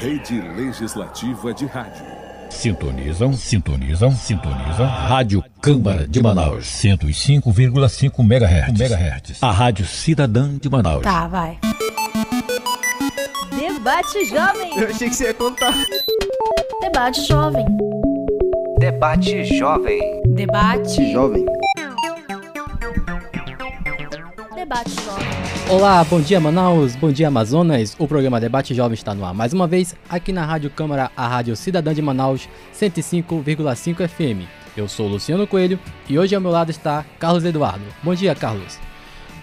Rede Legislativa de Rádio. Sintonizam, sintonizam, sintonizam. Rádio Câmara de Manaus. 105,5 MHz. MHz. A Rádio Cidadã de Manaus. Tá, vai. Debate Jovem. Eu achei que você ia contar. Debate Jovem. Debate Jovem. Debate. Jovem. Debate Jovem. Olá, bom dia Manaus, bom dia Amazonas. O programa Debate Jovem está no ar mais uma vez aqui na Rádio Câmara, a Rádio Cidadã de Manaus, 105,5 FM. Eu sou Luciano Coelho e hoje ao meu lado está Carlos Eduardo. Bom dia, Carlos.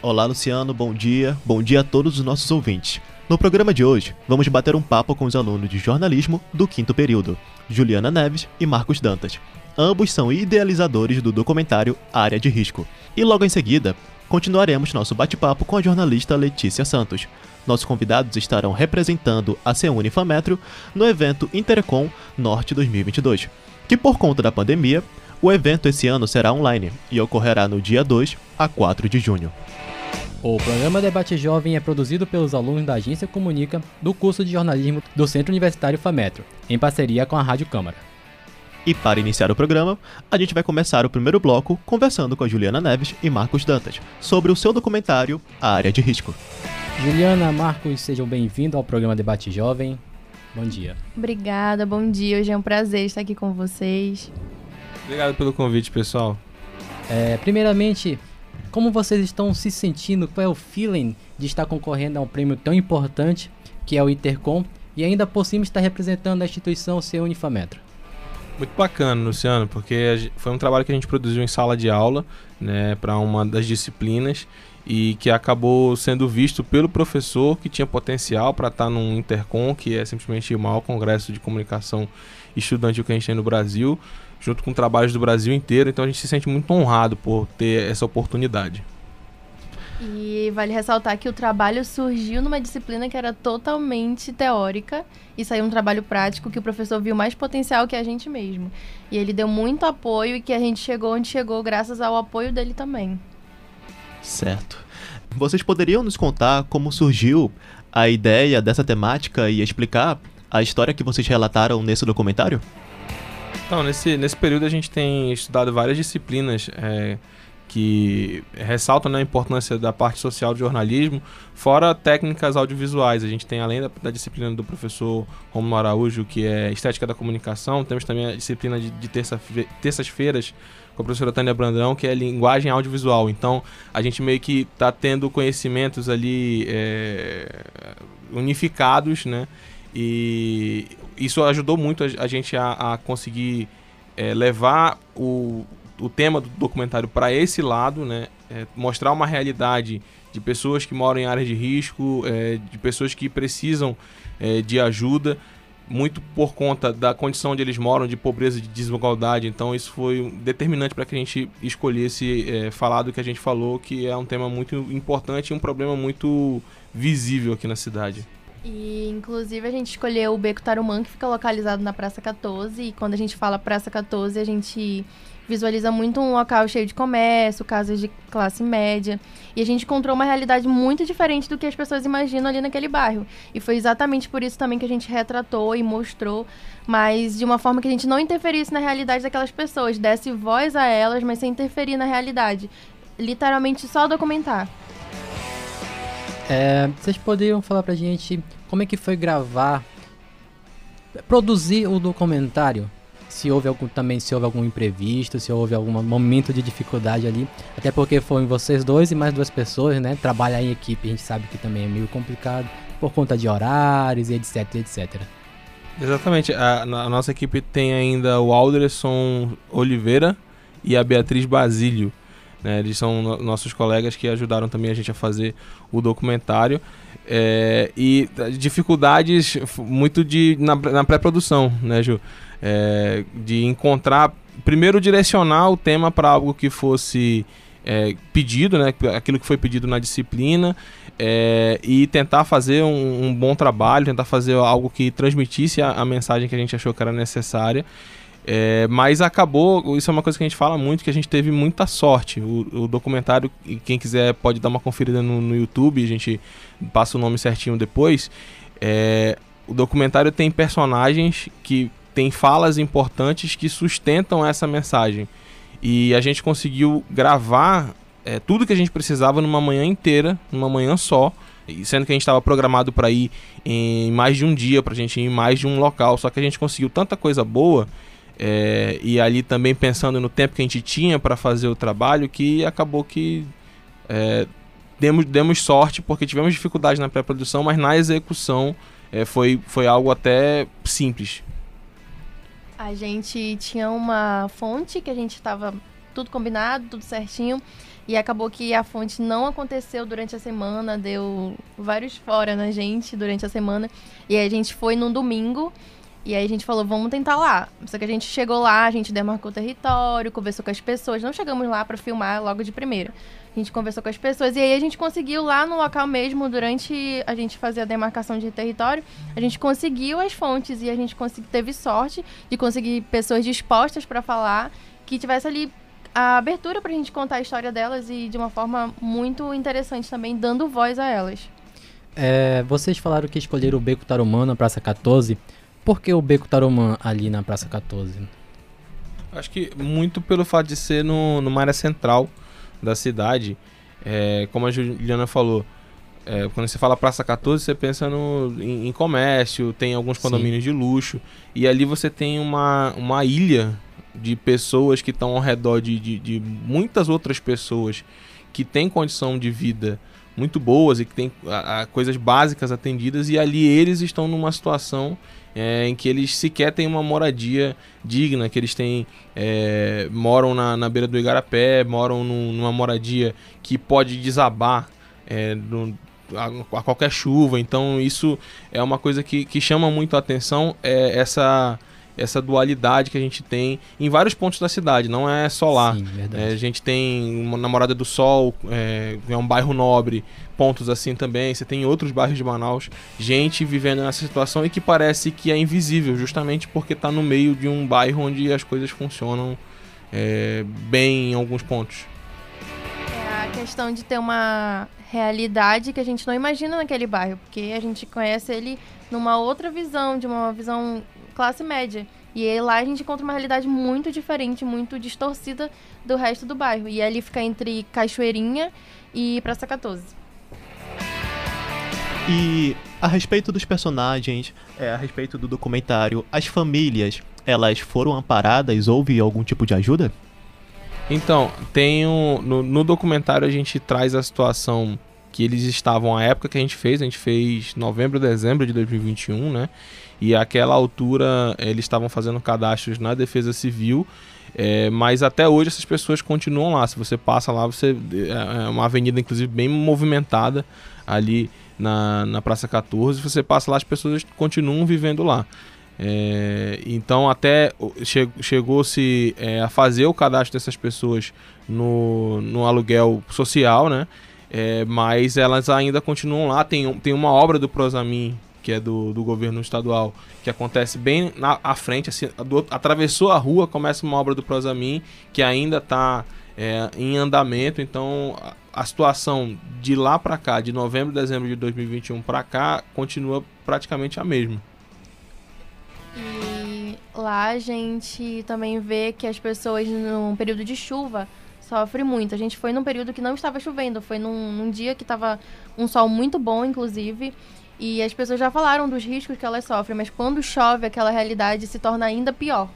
Olá, Luciano, bom dia. Bom dia a todos os nossos ouvintes. No programa de hoje, vamos bater um papo com os alunos de jornalismo do quinto período, Juliana Neves e Marcos Dantas. Ambos são idealizadores do documentário Área de Risco. E logo em seguida, continuaremos nosso bate-papo com a jornalista Letícia Santos. Nossos convidados estarão representando a Ceune Fametro no evento Intercom Norte 2022, que por conta da pandemia, o evento esse ano será online e ocorrerá no dia 2 a 4 de junho. O programa Debate Jovem é produzido pelos alunos da Agência Comunica do curso de jornalismo do Centro Universitário Fametro, em parceria com a Rádio Câmara. E para iniciar o programa, a gente vai começar o primeiro bloco conversando com a Juliana Neves e Marcos Dantas sobre o seu documentário A Área de Risco. Juliana, Marcos, sejam bem-vindos ao programa Debate Jovem. Bom dia. Obrigada, bom dia. Hoje é um prazer estar aqui com vocês. Obrigado pelo convite, pessoal. É, primeiramente, como vocês estão se sentindo? Qual é o feeling de estar concorrendo a um prêmio tão importante que é o Intercom e ainda por cima estar representando a instituição Seu Unifametro? Muito bacana, Luciano, porque foi um trabalho que a gente produziu em sala de aula, né, para uma das disciplinas e que acabou sendo visto pelo professor que tinha potencial para estar num Intercom, que é simplesmente o maior congresso de comunicação estudantil que a gente tem no Brasil, junto com trabalhos do Brasil inteiro. Então a gente se sente muito honrado por ter essa oportunidade. E vale ressaltar que o trabalho surgiu numa disciplina que era totalmente teórica e saiu um trabalho prático que o professor viu mais potencial que a gente mesmo. E ele deu muito apoio e que a gente chegou onde chegou graças ao apoio dele também. Certo. Vocês poderiam nos contar como surgiu a ideia dessa temática e explicar a história que vocês relataram nesse documentário? Então, nesse, nesse período a gente tem estudado várias disciplinas é, que ressaltam né, a importância da parte social do jornalismo, fora técnicas audiovisuais. A gente tem, além da, da disciplina do professor Romulo Araújo, que é Estética da Comunicação, temos também a disciplina de, de terça-fe- terças-feiras com a professora Tânia Brandão, que é Linguagem Audiovisual. Então, a gente meio que está tendo conhecimentos ali é, unificados, né? E isso ajudou muito a, a gente a, a conseguir é, levar o, o tema do documentário para esse lado, né? É, mostrar uma realidade de pessoas que moram em áreas de risco, é, de pessoas que precisam é, de ajuda, muito por conta da condição onde eles moram, de pobreza, de desigualdade. Então isso foi determinante para que a gente escolhesse é, falar do que a gente falou, que é um tema muito importante e um problema muito visível aqui na cidade. E inclusive a gente escolheu o Beco Tarumã, que fica localizado na Praça 14. E quando a gente fala Praça 14, a gente visualiza muito um local cheio de comércio, casas de classe média. E a gente encontrou uma realidade muito diferente do que as pessoas imaginam ali naquele bairro. E foi exatamente por isso também que a gente retratou e mostrou, mas de uma forma que a gente não interferisse na realidade daquelas pessoas, desse voz a elas, mas sem interferir na realidade. Literalmente só documentar. É, vocês poderiam falar pra gente como é que foi gravar, produzir o documentário? Se houve algum também, se houve algum imprevisto, se houve algum momento de dificuldade ali. Até porque foram vocês dois e mais duas pessoas, né? Trabalhar em equipe, a gente sabe que também é meio complicado por conta de horários e etc, etc. Exatamente. A, a nossa equipe tem ainda o Alderson Oliveira e a Beatriz Basílio. né? Eles são no- nossos colegas que ajudaram também a gente a fazer o documentário. É, e eh, dificuldades muito de, na, na pré-produção, né, Ju? É, de encontrar, primeiro direcionar o tema para algo que fosse é, pedido, né, aquilo que foi pedido na disciplina, é, e tentar fazer um, um bom trabalho, tentar fazer algo que transmitisse a, a mensagem que a gente achou que era necessária. É, mas acabou, isso é uma coisa que a gente fala muito, que a gente teve muita sorte. O, o documentário, quem quiser pode dar uma conferida no, no YouTube, a gente passa o nome certinho depois. É, o documentário tem personagens que têm falas importantes que sustentam essa mensagem. E a gente conseguiu gravar é, tudo que a gente precisava numa manhã inteira, numa manhã só, sendo que a gente estava programado para ir em mais de um dia, para a gente ir em mais de um local. Só que a gente conseguiu tanta coisa boa é, e ali também pensando no tempo que a gente tinha para fazer o trabalho que acabou que é, demos, demos sorte porque tivemos dificuldade na pré-produção, mas na execução é, foi, foi algo até simples. A gente tinha uma fonte que a gente estava tudo combinado, tudo certinho. E acabou que a fonte não aconteceu durante a semana, deu vários fora na gente durante a semana. E aí a gente foi num domingo. E aí a gente falou, vamos tentar lá. Só que a gente chegou lá, a gente demarcou o território, conversou com as pessoas. Não chegamos lá para filmar logo de primeira. A gente conversou com as pessoas e aí a gente conseguiu lá no local mesmo, durante a gente fazer a demarcação de território, a gente conseguiu as fontes e a gente consegui, teve sorte de conseguir pessoas dispostas para falar que tivesse ali a abertura para a gente contar a história delas e de uma forma muito interessante também, dando voz a elas. É, vocês falaram que escolheram o Beco Tarumã na Praça 14. Por que o Beco Tarumã ali na Praça 14? Acho que muito pelo fato de ser no, numa área central da cidade. É, como a Juliana falou, é, quando você fala Praça 14, você pensa no, em, em comércio, tem alguns condomínios Sim. de luxo. E ali você tem uma, uma ilha de pessoas que estão ao redor de, de, de, muitas outras pessoas que têm condição de vida muito boas e que têm a, a, coisas básicas atendidas. E ali eles estão numa situação é, em que eles sequer têm uma moradia digna, que eles têm é, moram na, na beira do Igarapé, moram num, numa moradia que pode desabar é, no, a, a, qualquer chuva. Então isso é uma coisa que, que chama muito a atenção, é essa essa dualidade que a gente tem em vários pontos da cidade, não é só lá. Sim, é, a gente tem uma Namorada do Sol, é, é, um bairro nobre, pontos assim também. Você tem outros bairros de Manaus, gente vivendo nessa situação e que parece que é invisível, justamente porque está no meio de um bairro onde as coisas funcionam é, bem em alguns pontos. É a questão de ter uma realidade que a gente não imagina naquele bairro, porque a gente conhece ele numa outra visão, de uma visão classe média. E aí, lá a gente encontra uma realidade muito diferente, muito distorcida do resto do bairro. E ali fica entre Cachoeirinha e Praça 14. E a respeito dos personagens, é, a respeito do documentário, as famílias, elas foram amparadas? Houve algum tipo de ajuda? Então, tem um, no, no documentário a gente traz a situação que eles estavam à época que a gente fez, a gente fez novembro, dezembro de 2021, né? E àquela altura eles estavam fazendo cadastros na Defesa Civil, é, mas até hoje essas pessoas continuam lá. Se você passa lá, você é, é uma avenida inclusive bem movimentada ali na, na Praça 14. Você passa lá, as pessoas continuam vivendo lá. É, então até che, chegou-se é, a fazer o cadastro dessas pessoas no, no aluguel social, né? É, mas elas ainda continuam lá. Tem, tem uma obra do Prosamin que é do, do governo estadual, que acontece bem na à frente, assim, do, atravessou a rua, começa uma obra do Prosamin, que ainda está é, em andamento, então a, a situação de lá para cá, de novembro dezembro de 2021 para cá, continua praticamente a mesma. E lá a gente também vê que as pessoas, num período de chuva, sofrem muito. A gente foi num período que não estava chovendo, foi num, num dia que estava um sol muito bom, inclusive, e as pessoas já falaram dos riscos que elas sofrem, mas quando chove, aquela realidade se torna ainda pior.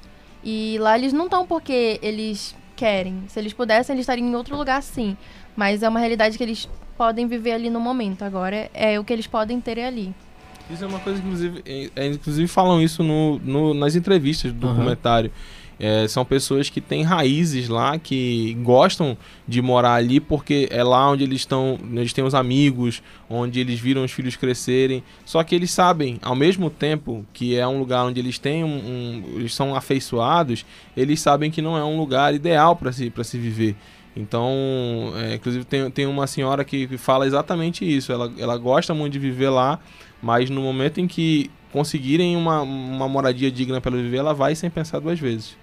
E lá eles não estão porque eles querem. Se eles pudessem, eles estariam em outro lugar sim. Mas é uma realidade que eles podem viver ali no momento. Agora é o que eles podem ter ali. Isso é uma coisa, inclusive, é, é inclusive falam isso no, no nas entrevistas do uhum. documentário. É, são pessoas que têm raízes lá, que gostam de morar ali porque é lá onde eles estão, eles têm os amigos, onde eles viram os filhos crescerem. Só que eles sabem, ao mesmo tempo que é um lugar onde eles têm um, um eles são afeiçoados, eles sabem que não é um lugar ideal para se, se viver. Então, é, inclusive tem, tem uma senhora que fala exatamente isso. Ela, ela gosta muito de viver lá, mas no momento em que conseguirem uma, uma moradia digna para viver, ela vai sem pensar duas vezes.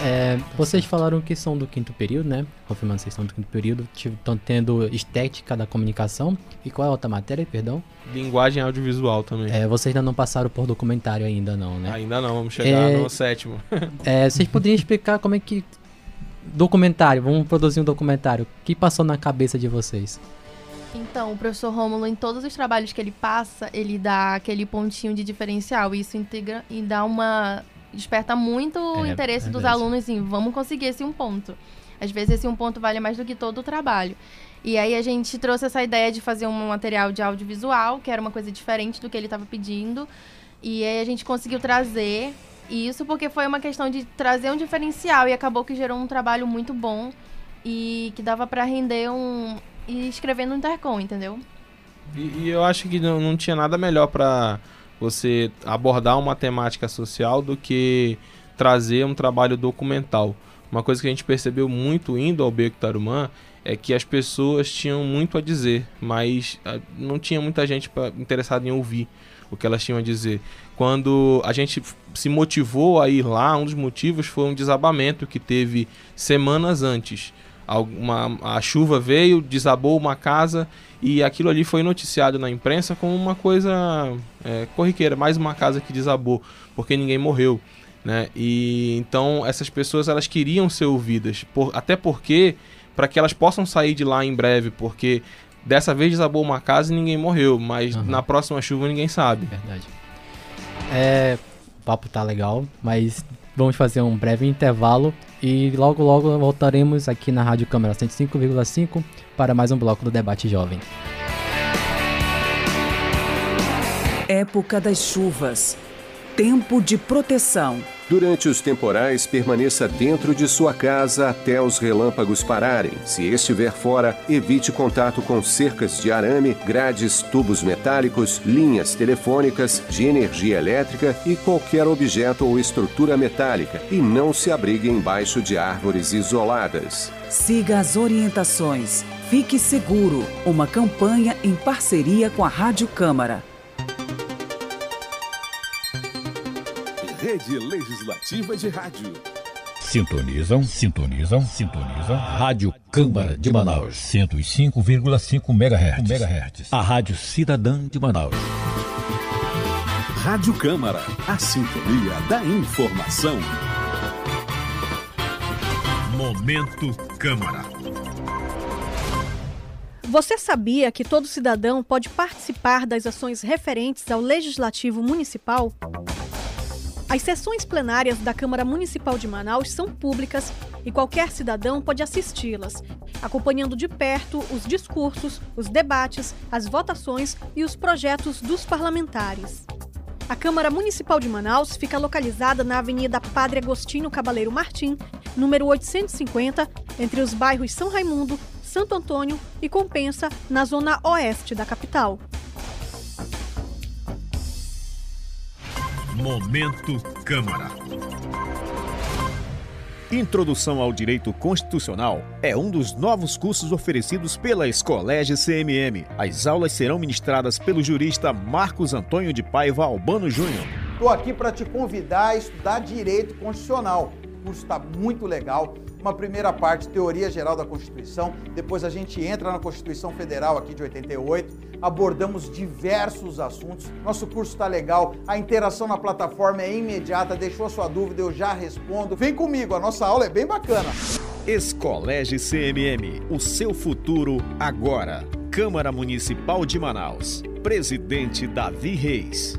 É, vocês falaram que são do quinto período, né? Confirmando que vocês são do quinto período. Estão tendo estética da comunicação. E qual é a outra matéria, perdão? Linguagem audiovisual também. É, vocês ainda não passaram por documentário ainda não, né? Ainda não, vamos chegar É. no sétimo. É, vocês poderiam explicar como é que... Documentário, vamos produzir um documentário. O que passou na cabeça de vocês? Então, o professor Rômulo, em todos os trabalhos que ele passa, ele dá aquele pontinho de diferencial. E isso integra e dá uma. Desperta muito o É, interesse dos verdade. alunos em vamos conseguir esse um ponto. Às vezes esse um ponto vale mais do que todo o trabalho. E aí a gente trouxe essa ideia de fazer um material de audiovisual, que era uma coisa diferente do que ele estava pedindo. E aí a gente conseguiu trazer isso porque foi uma questão de trazer um diferencial e acabou que gerou um trabalho muito bom e que dava para render um e escrever no Intercom, entendeu? E, e eu acho que não, não tinha nada melhor pra você abordar uma temática social do que trazer um trabalho documental. Uma coisa que a gente percebeu muito indo ao Beco Tarumã é que as pessoas tinham muito a dizer, mas ah, não tinha muita gente interessada em ouvir o que elas tinham a dizer. Quando a gente se motivou a ir lá, um dos motivos foi um desabamento que teve semanas antes. Alguma, a chuva veio, desabou uma casa e aquilo ali foi noticiado na imprensa como uma coisa é, corriqueira, mais uma casa que desabou, porque ninguém morreu. Né? E então essas pessoas elas queriam ser ouvidas, por- até porque para que elas possam sair de lá em breve, porque dessa vez desabou uma casa e ninguém morreu, mas Aham. na próxima chuva ninguém sabe. Verdade. É, o papo tá legal, mas vamos fazer um breve intervalo e logo logo voltaremos aqui na Rádio Câmara 105,5 para mais um bloco do Debate Jovem. Época das chuvas. Tempo de proteção. Durante os temporais, permaneça dentro de sua casa até os relâmpagos pararem. Se estiver fora, evite contato com cercas de arame, grades, tubos metálicos, linhas telefônicas, de energia elétrica e qualquer objeto ou estrutura metálica. E não se abrigue embaixo de árvores isoladas. Siga as orientações. Fique seguro. Uma campanha em parceria com a Rádio Câmara. Rede Legislativa de Rádio. Sintonizam, sintonizam, sintonizam. Rádio Câmara de Manaus. 105,5 MHz. MHz. A Rádio Cidadã de Manaus. Rádio Câmara, a sintonia da informação. Momento Câmara. Você sabia que todo cidadão pode participar das ações referentes ao Legislativo Municipal? As sessões plenárias da Câmara Municipal de Manaus são públicas e qualquer cidadão pode assisti-las, acompanhando de perto os discursos, os debates, as votações e os projetos dos parlamentares. A Câmara Municipal de Manaus fica localizada na Avenida Padre Agostinho Cabaleiro Martim, número 850, entre os bairros São Raimundo, Santo Antônio e Compensa, na zona oeste da capital. Momento Câmara. Introdução ao Direito Constitucional é um dos novos cursos oferecidos pela Escolégio CMM. As aulas serão ministradas pelo jurista Marcos Antônio de Paiva Albano Júnior. Estou aqui para te convidar a estudar Direito Constitucional. Curso está muito legal. Uma primeira parte, teoria geral da Constituição. Depois a gente entra na Constituição Federal aqui de 88. Abordamos diversos assuntos. Nosso curso está legal. A interação na plataforma é imediata. Deixou sua dúvida, eu já respondo. Vem comigo, a nossa aula é bem bacana. Escolégio CMM, o seu futuro agora. Câmara Municipal de Manaus. Presidente Davi Reis.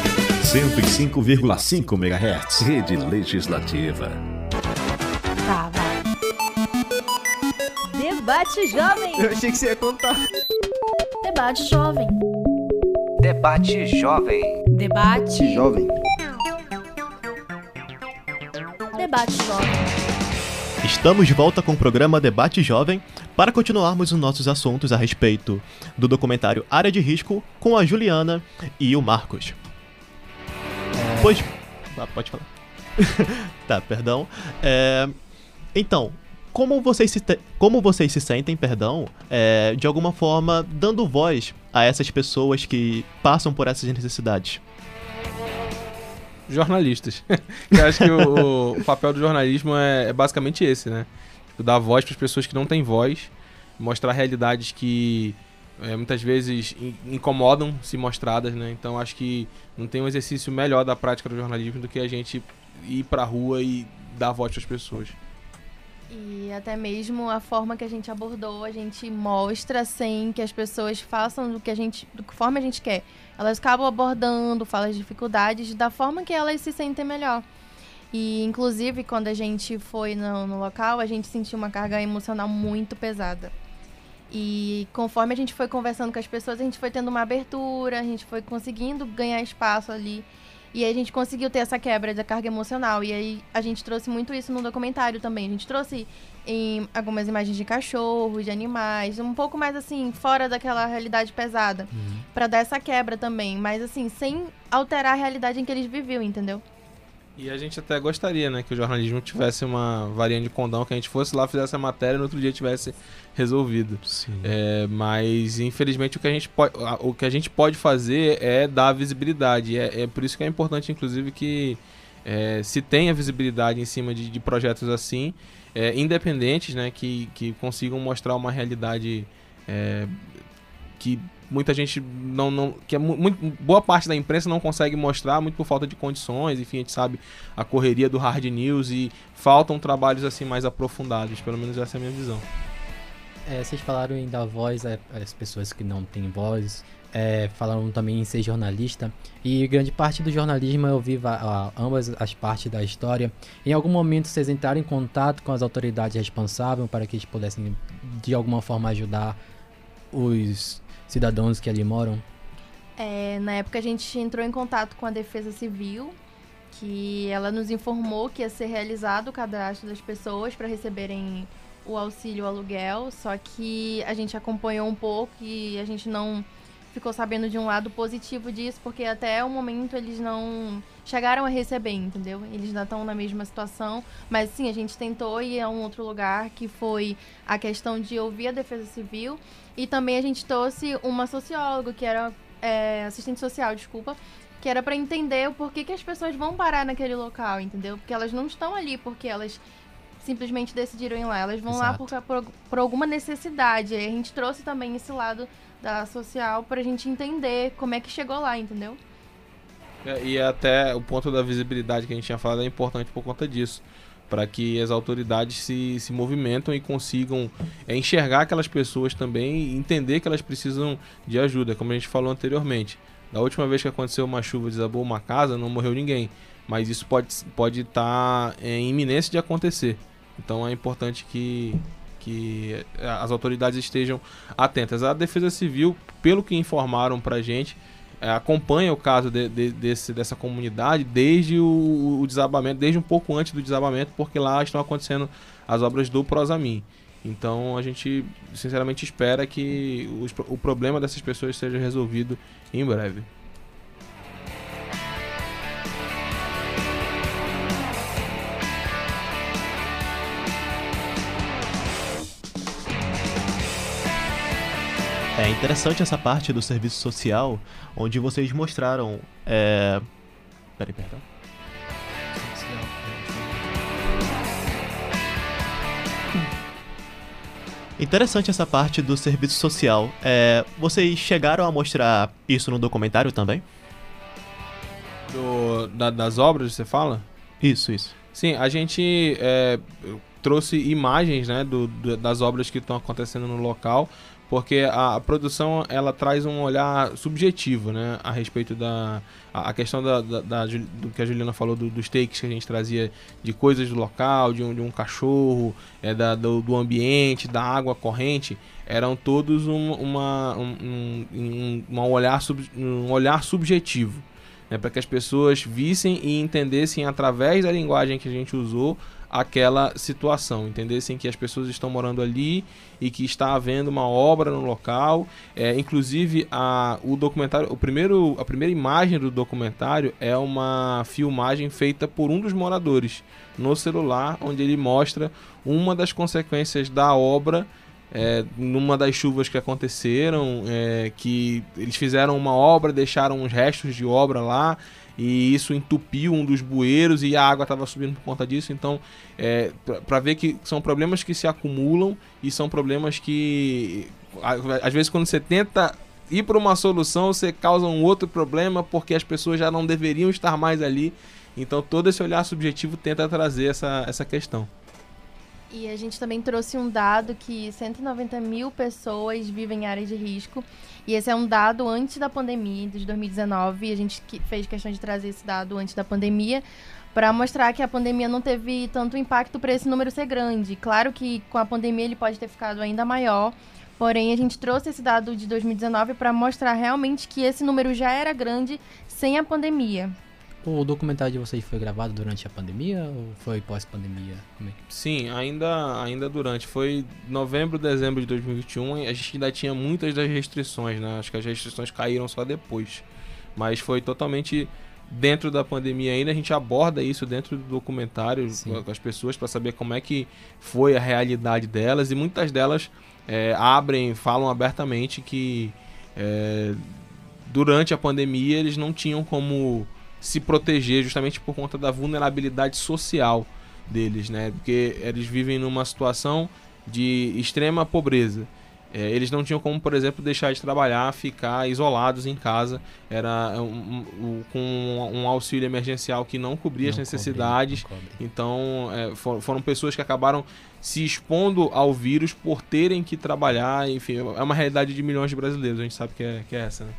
105,5 MHz. Rede Legislativa. Tá, vai. Debate Jovem. Eu achei que você ia contar. Debate Jovem. Debate Jovem. Debate Jovem. Debate Jovem. Estamos de volta com o programa Debate Jovem para continuarmos os nossos assuntos a respeito do documentário Área de Risco com a Juliana e o Marcos. Pois. Ah, pode falar. tá, perdão. É, Então, como vocês se, te- como vocês se sentem, perdão, é, de alguma forma dando voz a essas pessoas que passam por essas necessidades? jornalistas. Eu acho que o, o papel do jornalismo é, é basicamente esse, né? Tipo, dar voz para as pessoas que não têm voz, mostrar realidades que é, muitas vezes in- incomodam se mostradas, né? Então acho que não tem um exercício melhor da prática do jornalismo do que a gente ir pra rua e dar voz para as pessoas. E até mesmo a forma que a gente abordou, a gente mostra sem que as pessoas façam do que a gente, do que forma a gente quer. Elas acabam abordando, falam as dificuldades da forma que elas se sentem melhor. E inclusive quando a gente foi no, no local, a gente sentiu uma carga emocional muito pesada. E conforme a gente foi conversando com as pessoas, a gente foi tendo uma abertura, a gente foi conseguindo ganhar espaço ali. E aí a gente conseguiu ter essa quebra da carga emocional. E aí a gente trouxe muito isso no documentário também. A gente trouxe em algumas imagens de cachorros, de animais, um pouco mais assim, fora daquela realidade pesada. Pra dar essa quebra também. Mas assim, sem alterar a realidade em que eles viviam, entendeu? E a gente até gostaria, né, que o jornalismo tivesse uma varinha de condão, que a gente fosse lá, fizesse a matéria e no outro dia tivesse resolvido. É, mas infelizmente o que a gente pode, o que a gente pode fazer é dar visibilidade. É, é por isso que é importante, inclusive, que é, se tenha visibilidade em cima de, de projetos assim, é, independentes, né, que, que consigam mostrar uma realidade é, que muita gente não, não que é mu- muito, boa parte da imprensa não consegue mostrar muito por falta de condições enfim a gente sabe a correria do hard news e faltam trabalhos assim mais aprofundados pelo menos essa é a minha visão É, vocês falaram em dar voz às pessoas que não têm voz, é, falaram também em ser jornalista, e grande parte do jornalismo ouvir va- a- ambas as partes da história. Em algum momento vocês entraram em contato com as autoridades responsáveis para que eles pudessem, de alguma forma, ajudar os cidadãos que ali moram? É, na época a gente entrou em contato com a Defesa Civil, que ela nos informou que ia ser realizado o cadastro das pessoas para receberem o auxílio aluguel, só que a gente acompanhou um pouco e a gente não ficou sabendo de um lado positivo disso, porque até o momento eles não chegaram a receber, entendeu? Eles ainda estão na mesma situação, mas sim, a gente tentou ir a um outro lugar, que foi a questão de ouvir a Defesa Civil, e também a gente trouxe uma socióloga, que era é, assistente social, desculpa, que era para entender o porquê que as pessoas vão parar naquele local, entendeu? Porque elas não estão ali porque elas simplesmente decidiram ir lá, elas vão lá por, por, por alguma necessidade. E a gente trouxe também esse lado da social pra gente entender como é que chegou lá, entendeu? É, E até o ponto da visibilidade que a gente tinha falado é importante por conta disso. Para que as autoridades se, se movimentam e consigam é, enxergar aquelas pessoas também e entender que elas precisam de ajuda, como a gente falou anteriormente. Da última vez que aconteceu uma chuva desabou uma casa, não morreu ninguém. Mas isso pode estar pode tá, é, em iminência de acontecer. Então é importante que, que as autoridades estejam atentas. A Defesa Civil, pelo que informaram pra gente, é, acompanha o caso de- de- desse, dessa comunidade desde o, o desabamento, desde um pouco antes do desabamento, porque lá estão acontecendo as obras do Prosamin. Então a gente sinceramente espera que os o problema dessas pessoas seja resolvido em breve. É interessante essa parte do serviço social, onde vocês mostraram. É... Peraí, perdão. Interessante essa parte do serviço social. É, vocês chegaram a mostrar isso no documentário também? Do- da- das obras, você fala? Isso, isso. Sim, a gente é, trouxe imagens né, do- do- das obras que estão acontecendo no local, porque a, produção ela traz um olhar subjetivo né, a respeito da a, questão da, da- da do que a Juliana falou do- dos takes que a gente trazia de coisas do local, de um, de um cachorro, é, da, do, do ambiente, da água corrente, eram todos um, uma, um, um, um- um olhar sub- um olhar subjetivo. né, para que as pessoas vissem e entendessem através da linguagem que a gente usou aquela situação, entendessem que as pessoas estão morando ali e que está havendo uma obra no local. É, inclusive, a, o documentário, o primeiro, a primeira imagem do documentário é uma filmagem feita por um dos moradores no celular, onde ele mostra uma das consequências da obra é, numa das chuvas que aconteceram, é, que eles fizeram uma obra, deixaram uns restos de obra lá e isso entupiu um dos bueiros e a água estava subindo por conta disso. Então, é, para ver que são problemas que se acumulam e são problemas que às vezes quando você tenta ir para uma solução, você causa um outro problema porque as pessoas já não deveriam estar mais ali. Então, todo esse olhar subjetivo tenta trazer essa, essa questão. E a gente também trouxe um dado que 190 mil pessoas vivem em áreas de risco. E esse é um dado antes da pandemia, de 2019. E a gente fez questão de trazer esse dado antes da pandemia para mostrar que a pandemia não teve tanto impacto para esse número ser grande. Claro que com a pandemia ele pode ter ficado ainda maior. Porém, a gente trouxe esse dado de 2019 para mostrar realmente que esse número já era grande sem a pandemia. O documentário de vocês foi gravado durante a pandemia ou foi pós-pandemia? É que... Sim, ainda, ainda durante. Foi novembro, dezembro de 2021. A gente ainda tinha muitas das restrições, né? Acho que as restrições caíram só depois. Mas foi totalmente dentro da pandemia ainda. A gente aborda isso dentro do documentário Sim. com as pessoas para saber como é que foi a realidade delas. E muitas delas é, abrem, falam abertamente que é, durante a pandemia eles não tinham como se proteger justamente por conta da vulnerabilidade social deles, né? Porque eles vivem numa situação de extrema pobreza. É, eles não tinham como, por exemplo, deixar de trabalhar, ficar isolados em casa. Era um, um, com um auxílio emergencial que não cobria não as necessidades. Cobre, então, é, for, foram pessoas que acabaram se expondo ao vírus por terem que trabalhar. Enfim, é uma realidade de milhões de brasileiros. A gente sabe que é, que é essa, né?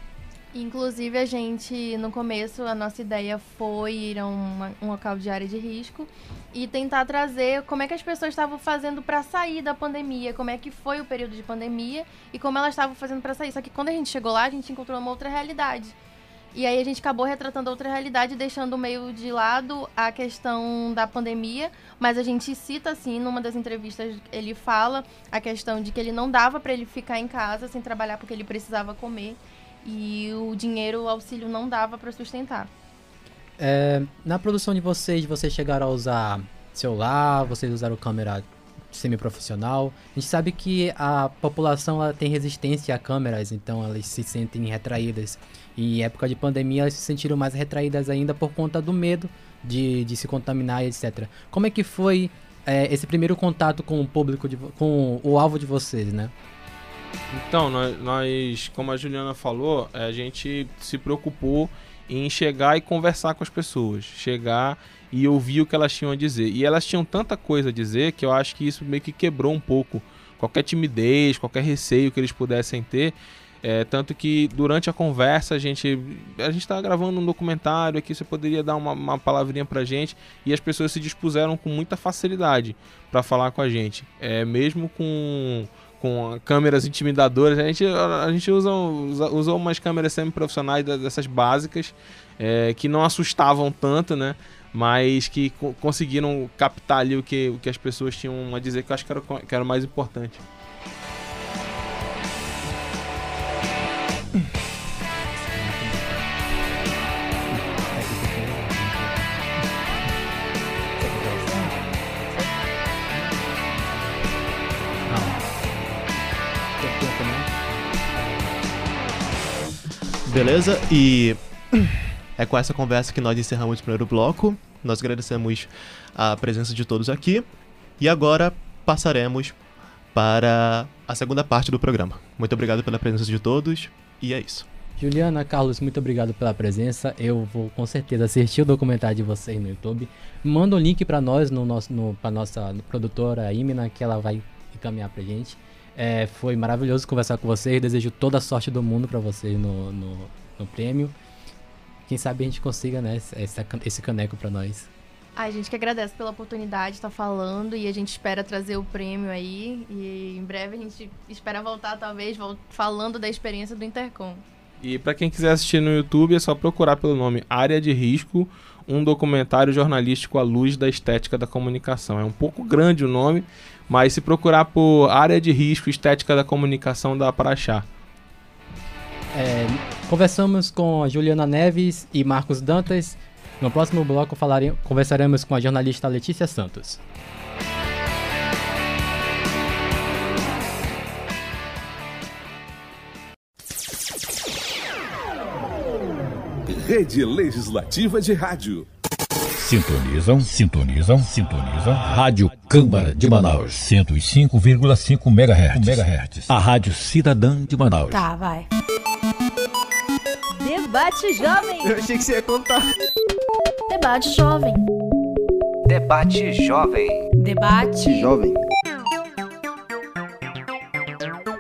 Inclusive, a gente, no começo, a nossa ideia foi ir a uma, um local de área de risco e tentar trazer como é que as pessoas estavam fazendo para sair da pandemia, como é que foi o período de pandemia e como elas estavam fazendo para sair. Só que quando a gente chegou lá, a gente encontrou uma outra realidade. E aí a gente acabou retratando outra realidade, deixando meio de lado a questão da pandemia, mas a gente cita assim, numa das entrevistas, ele fala a questão de que ele não dava para ele ficar em casa sem trabalhar porque ele precisava comer e o dinheiro, o auxílio não dava para sustentar. É, na produção de vocês, vocês chegaram a usar celular, vocês usaram câmera semi-profissional. A gente sabe que a população ela tem resistência a câmeras, então elas se sentem retraídas. E em época de pandemia elas se sentiram mais retraídas ainda por conta do medo de, de se contaminar, etc. Como é que foi é, esse primeiro contato com o público, de, com o alvo de vocês, né? Então, nós, nós, como a Juliana falou, a gente se preocupou em chegar e conversar com as pessoas, chegar e ouvir o que elas tinham a dizer. E elas tinham tanta coisa a dizer que eu acho que isso meio que quebrou um pouco qualquer timidez, qualquer receio que eles pudessem ter. É, tanto que durante a conversa a gente a gente estava gravando um documentário aqui você poderia dar uma, uma palavrinha pra gente e as pessoas se dispuseram com muita facilidade para falar com a gente é, mesmo com com câmeras intimidadoras. A gente, a gente usa, usa, umas câmeras semi-profissionais dessas básicas é, que não assustavam tanto, né? Mas que co conseguiram captar ali o que, o que as pessoas tinham a dizer, que eu acho que era, que era o mais importante. Beleza? E é com essa conversa que nós encerramos o primeiro bloco. Nós agradecemos a presença de todos aqui. E agora passaremos para a segunda parte do programa. Muito obrigado pela presença de todos e é isso. Juliana, Carlos, muito obrigado pela presença. Eu vou com certeza assistir o documentário de vocês no YouTube. Manda o um link para nós, no nosso, no, para nossa produtora Imina, que ela vai encaminhar pra gente. É, foi maravilhoso conversar com vocês. Desejo toda a sorte do mundo para vocês no, no, no, prêmio. Quem sabe a gente consiga, né, esse, esse caneco para nós. A gente que agradece pela oportunidade de estar falando e a gente espera trazer o prêmio aí. E em breve a gente espera voltar, talvez, falando da experiência do Intercom. E para quem quiser assistir no YouTube, é só procurar pelo nome Área de Risco, um documentário jornalístico à luz da estética da comunicação. É um pouco grande o nome, mas se procurar por Área de Risco Estética da Comunicação, dá para achar. É, conversamos com a Juliana Neves e Marcos Dantas. No próximo bloco falarem, conversaremos com a jornalista Letícia Santos. Rede Legislativa de Rádio. Sintonizam, sintonizam, sintonizam. Rádio Câmara de Manaus. 105,5 MHz. MHz. A Rádio Cidadã de Manaus. Tá, vai. Debate Jovem. Eu achei que você ia contar. Debate Jovem. Debate Jovem. Debate. Jovem.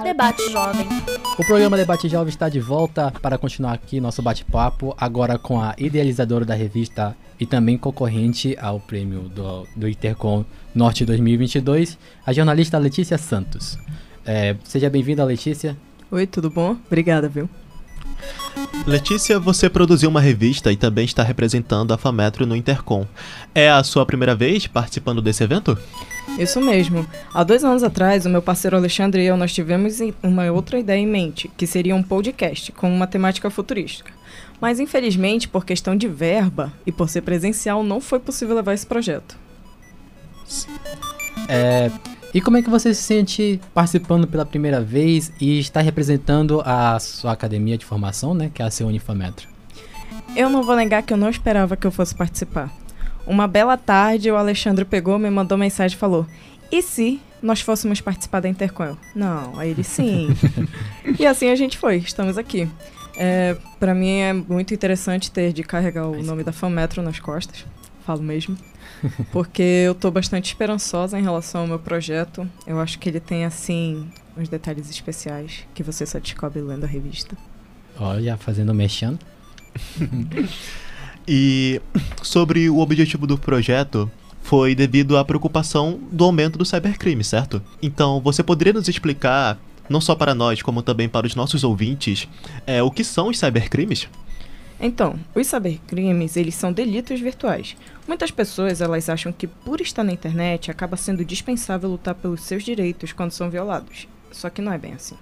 Debate Jovem. O programa Debate Jovem está de volta para continuar aqui nosso bate-papo, agora com a idealizadora da revista e também concorrente ao prêmio do, do Intercom Norte 2022, a jornalista Letícia Santos. É, seja bem-vinda, Letícia. Oi, tudo bom? Obrigada, viu? Letícia, você produziu uma revista e também está representando a FAMetro no Intercom. É a sua primeira vez participando desse evento? Isso mesmo. Há dois anos atrás, o meu parceiro Alexandre e eu nós tivemos uma outra ideia em mente, que seria um podcast com uma temática futurística. Mas infelizmente, por questão de verba e por ser presencial, não foi possível levar esse projeto. É, e como é que você se sente participando pela primeira vez e está representando a sua academia de formação, né, que é a seu Unifametro? Eu não vou negar que eu não esperava que eu fosse participar. Uma bela tarde, o Alexandre pegou, me mandou mensagem e falou: E se nós fôssemos participar da Intercom? Não, aí ele sim. e assim a gente foi, estamos aqui. É, para mim é muito interessante ter de carregar o nome da FAMetro nas costas, falo mesmo. Porque eu tô bastante esperançosa em relação ao meu projeto. Eu acho que ele tem, assim, uns detalhes especiais que você só descobre lendo a revista. Olha, fazendo mexendo. E sobre o objetivo do projeto, foi devido à preocupação do aumento do cybercrime, certo? Então, você poderia nos explicar, não só para nós, como também para os nossos ouvintes, é, o que são os cybercrimes? Então, os cybercrimes, eles são delitos virtuais. Muitas pessoas, elas acham que por estar na internet, acaba sendo dispensável lutar pelos seus direitos quando são violados. Só que não é bem assim.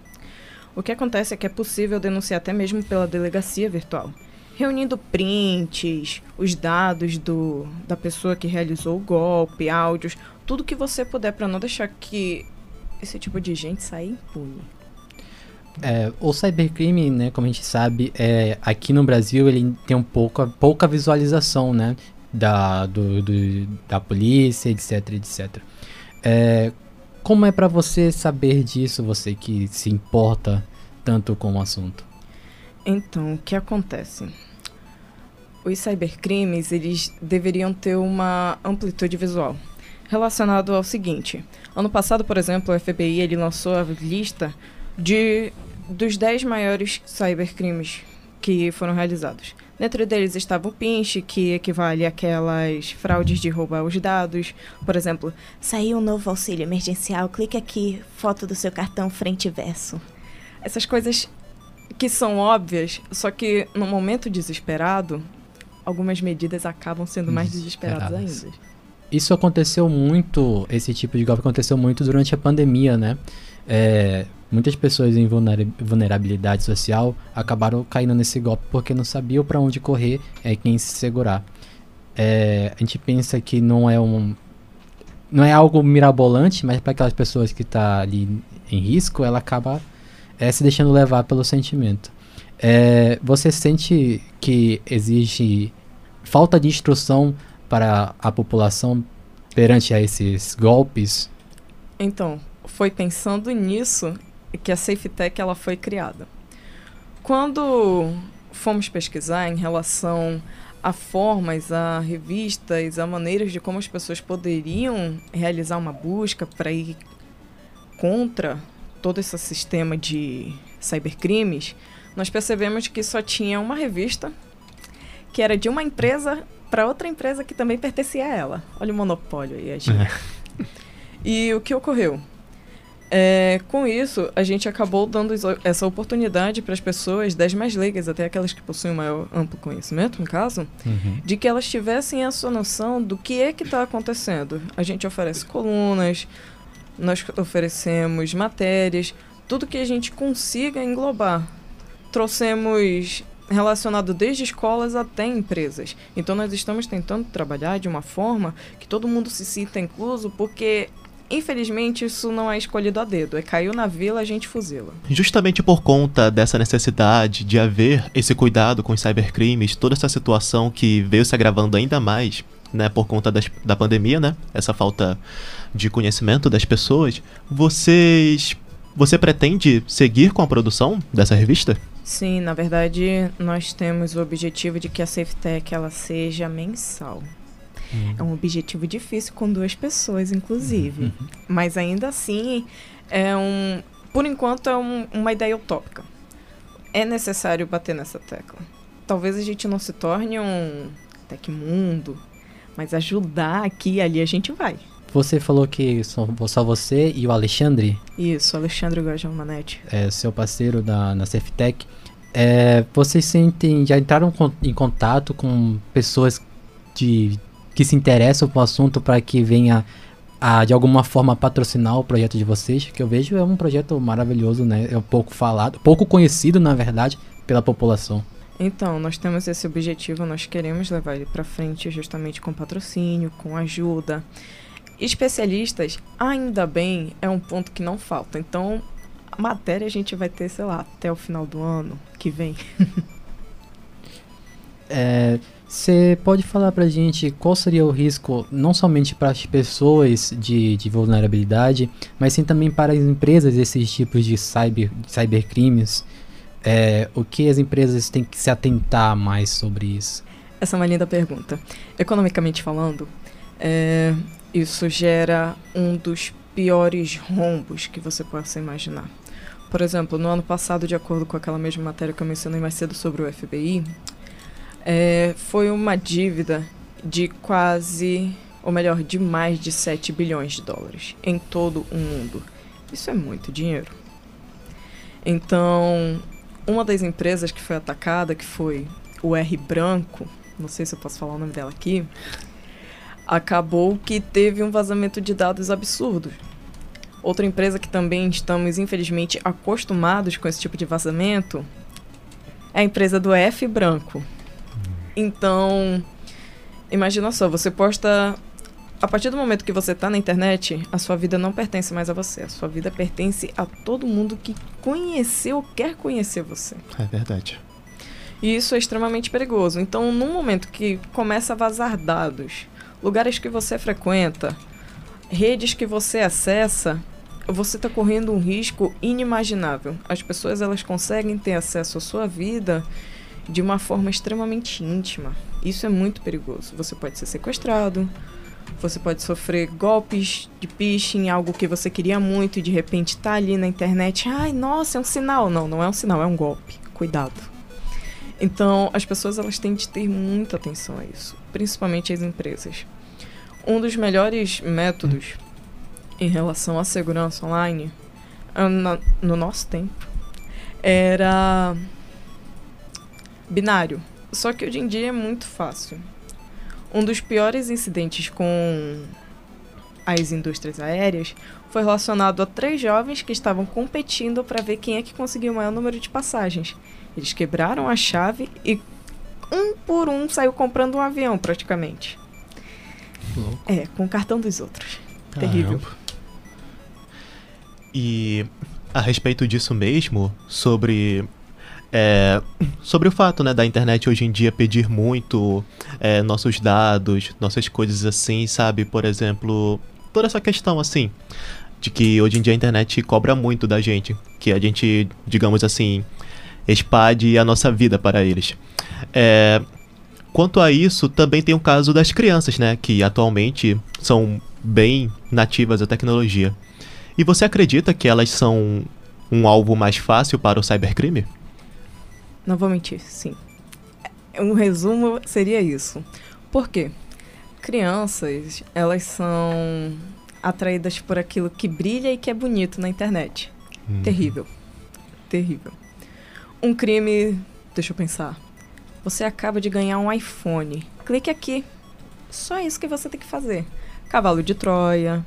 O que acontece é que é possível denunciar até mesmo pela delegacia virtual reunindo prints, os dados do, da pessoa que realizou o golpe, áudios, tudo que você puder para não deixar que esse tipo de gente saia impune. É, o cybercrime, né, como a gente sabe, é, aqui no Brasil ele tem um pouco, pouca visualização, né, da, do, do da polícia, etc, etc. É, como é para você saber disso, você que se importa tanto com o assunto? Então, o que acontece? os cybercrimes eles deveriam ter uma amplitude visual. Relacionado ao seguinte, ano passado, por exemplo, o FBI ele lançou a lista de dos 10 maiores cybercrimes que foram realizados. Dentro deles estava o pinche, que equivale àquelas fraudes de roubar os dados. Por exemplo, saiu um novo auxílio emergencial, clique aqui, foto do seu cartão frente e verso. Essas coisas que são óbvias, só que no momento desesperado, algumas medidas acabam sendo mais desesperadas ainda. Isso aconteceu muito, esse tipo de golpe aconteceu muito durante a pandemia, né? É, muitas pessoas em vulnerabilidade social acabaram caindo nesse golpe porque não sabiam para onde correr, é quem se segurar. É, a gente pensa que não é um não é algo mirabolante, mas para aquelas pessoas que tá ali em risco, ela acaba é, se deixando levar pelo sentimento. É, você sente que exige falta de instrução para a população perante a esses golpes? Então, foi pensando nisso que a SafeTech ela foi criada. Quando fomos pesquisar em relação a formas, a revistas, a maneiras de como as pessoas poderiam realizar uma busca para ir contra todo esse sistema de cybercrimes, nós percebemos que só tinha uma revista que era de uma empresa para outra empresa que também pertencia a ela. Olha o monopólio aí, a gente. É. E o que ocorreu? É, com isso, a gente acabou dando essa oportunidade para as pessoas, das mais leigas, até aquelas que possuem maior amplo conhecimento, no caso, Uhum. de que elas tivessem essa noção do que é que está acontecendo. A gente oferece colunas, nós oferecemos matérias, tudo que a gente consiga englobar. Trouxemos relacionado desde escolas até empresas. Então nós estamos tentando trabalhar de uma forma que todo mundo se sinta incluso, porque infelizmente isso não é escolhido a dedo, é caiu na vila, a gente fuzila. Justamente por conta dessa necessidade de haver esse cuidado com os cybercrimes, toda essa situação que veio se agravando ainda mais, né, por conta das, da pandemia, né, essa falta de conhecimento das pessoas, vocês, você pretende seguir com a produção dessa revista? Sim, na verdade, nós temos o objetivo de que a SafeTech ela seja mensal. É um objetivo difícil com duas pessoas, inclusive. Mas ainda assim, é um. Por enquanto, é um- uma ideia utópica. É necessário bater nessa tecla. Talvez a gente não se torne um Tecmundo, mas ajudar aqui e ali a gente vai. Você falou que só, só você e o Alexandre, Isso, Alexandre Gajão Manete. é, seu parceiro da, na Ceftec, é, vocês sentem, já entraram em contato com pessoas de, que se interessam com o assunto para que venha a, de alguma forma patrocinar o projeto de vocês? Que eu vejo é um projeto maravilhoso, né? É um pouco falado, pouco conhecido, na verdade, pela população. Então, nós temos esse objetivo, nós queremos levar ele para frente justamente com patrocínio, com ajuda. Especialistas, ainda bem, é um ponto que não falta. Então, a matéria a gente vai ter, sei lá, até o final do ano que vem. Você pode falar pra gente qual seria o risco, não somente para as pessoas de, de vulnerabilidade, mas sim também para as empresas desses tipos de cyber, cybercrimes? É, o que as empresas têm que se atentar mais sobre isso? Essa é uma linda pergunta. Economicamente falando, é, isso gera um dos piores rombos que você possa imaginar. Por exemplo, no ano passado, de acordo com aquela mesma matéria que eu mencionei mais cedo sobre o FBI, é, foi uma dívida de quase, ou melhor, de mais de 7 bilhões de dólares em todo o mundo. Isso é muito dinheiro. Então, uma das empresas que foi atacada, que foi o R Branco, não sei se eu posso falar o nome dela aqui, acabou que teve um vazamento de dados absurdo. Outra empresa que também estamos, infelizmente, acostumados com esse tipo de vazamento é a empresa do F Branco. Então, imagina só, você posta. A partir do momento que você está na internet, a sua vida não pertence mais a você. A sua vida pertence a todo mundo que conheceu ou quer conhecer você. É verdade. E isso é extremamente perigoso. Então, num momento que começa a vazar dados, lugares que você frequenta, redes que você acessa, você está correndo um risco inimaginável. As pessoas elas conseguem ter acesso à sua vida de uma forma extremamente íntima. Isso é muito perigoso. Você pode ser sequestrado, você pode sofrer golpes de phishing, algo que você queria muito e de repente tá ali na internet. Ai, nossa, é um sinal. Não, não é um sinal, é um golpe. Cuidado. Então, as pessoas elas têm de ter muita atenção a isso, principalmente as empresas. Um dos melhores métodos em relação à segurança online, ah, no nosso tempo, era binário. Só que hoje em dia é muito fácil. Um dos piores incidentes com as indústrias aéreas foi relacionado a três jovens que estavam competindo para ver quem é que conseguiu o maior número de passagens. Eles quebraram a chave e um por um saiu comprando um avião praticamente. É, com o cartão dos outros. Terrível. Caramba. E a respeito disso mesmo, sobre é, sobre o fato né, da internet hoje em dia pedir muito é, nossos dados, nossas coisas assim, sabe? Por exemplo, toda essa questão assim, de que hoje em dia a internet cobra muito da gente, que a gente, digamos assim, espalhe a nossa vida para eles. É, quanto a isso, também tem o caso das crianças, né? Que atualmente são bem nativas à tecnologia. E você acredita que elas são um alvo mais fácil para o cybercrime? Não vou mentir, sim. Um resumo seria isso. Por quê? Crianças, elas são atraídas por aquilo que brilha e que é bonito na internet. Terrível. Terrível. Um crime. Deixa eu pensar. Você acaba de ganhar um iPhone. Clique aqui. Só isso que você tem que fazer. Cavalo de Troia,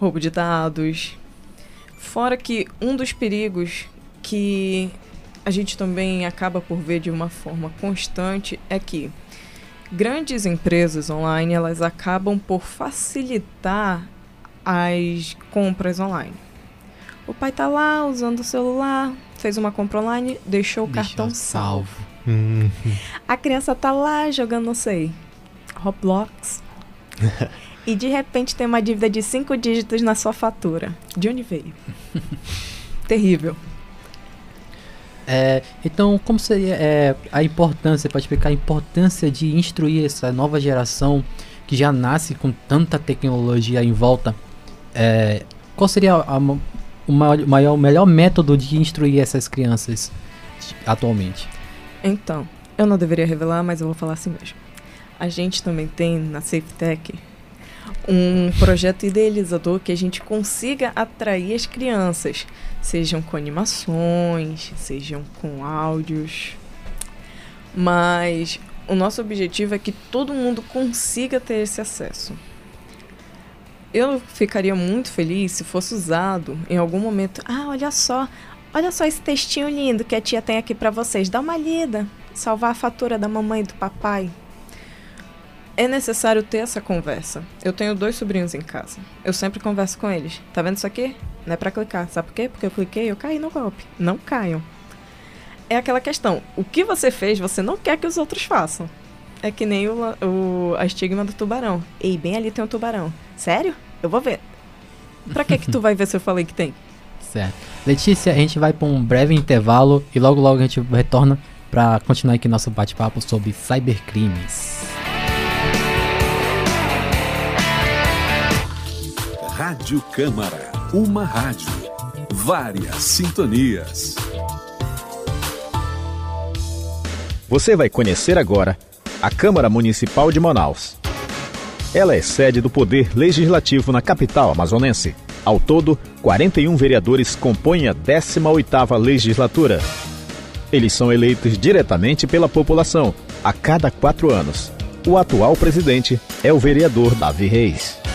roubo de dados. Fora que um dos perigos que a gente também acaba por ver de uma forma constante é que grandes empresas online elas acabam por facilitar as compras online. O pai tá lá usando o celular, fez uma compra online, deixou o cartão salvo. A criança tá lá jogando, não sei, Roblox. e de repente tem uma dívida de cinco dígitos na sua fatura. De onde veio? Terrível. É, então, como seria é, a importância, para explicar a importância de instruir essa nova geração que já nasce com tanta tecnologia em volta? É, qual seria a, ma- o maior- o melhor método de instruir essas crianças atualmente? Então, eu não deveria revelar, mas eu vou falar assim mesmo. A gente também tem na SafeTech um projeto idealizador que a gente consiga atrair as crianças, sejam com animações, sejam com áudios. Mas o nosso objetivo é que todo mundo consiga ter esse acesso. Eu ficaria muito feliz se fosse usado em algum momento. Ah, olha só, olha só esse textinho lindo que a tia tem aqui pra vocês. Dá uma lida. Salvar a fatura da mamãe e do papai. É necessário ter essa conversa. Eu tenho dois sobrinhos em casa. Eu sempre converso com eles. Tá vendo isso aqui? Não é pra clicar. Sabe por quê? Porque eu cliquei eu caí no golpe. Não caiam. É aquela questão. O que você fez, você não quer que os outros façam. É que nem o, o a estigma do tubarão. Ei, bem ali tem um tubarão. Sério? Eu vou ver. Pra que que tu vai ver se eu falei que tem? Certo. Letícia, a gente vai para um breve intervalo e logo logo a gente retorna para continuar aqui nosso bate-papo sobre cybercrimes. Rádio Câmara, uma rádio. Várias sintonias. Você vai conhecer agora a Câmara Municipal de Manaus. Ela é sede do Poder Legislativo na capital amazonense. Ao todo, 41 vereadores compõem a 18ª legislatura. Eles são eleitos diretamente pela população, a cada quatro anos. O atual presidente é o vereador Davi Reis.